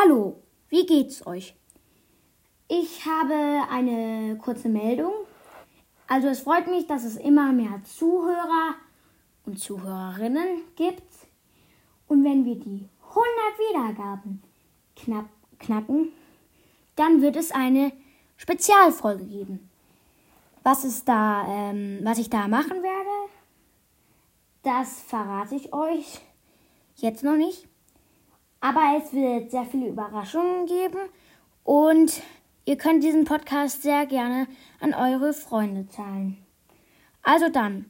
Hallo, wie geht's euch? Ich habe eine kurze Meldung. Also es freut mich, dass es immer mehr Zuhörer und Zuhörerinnen gibt. Und wenn wir die 100 Wiedergaben knapp knacken, dann wird es eine Spezialfolge geben. Was ist da, ähm, was ich da machen werde, das verrate ich euch jetzt noch nicht. Aber es wird sehr viele Überraschungen geben und ihr könnt diesen Podcast sehr gerne an eure Freunde teilen. Also dann.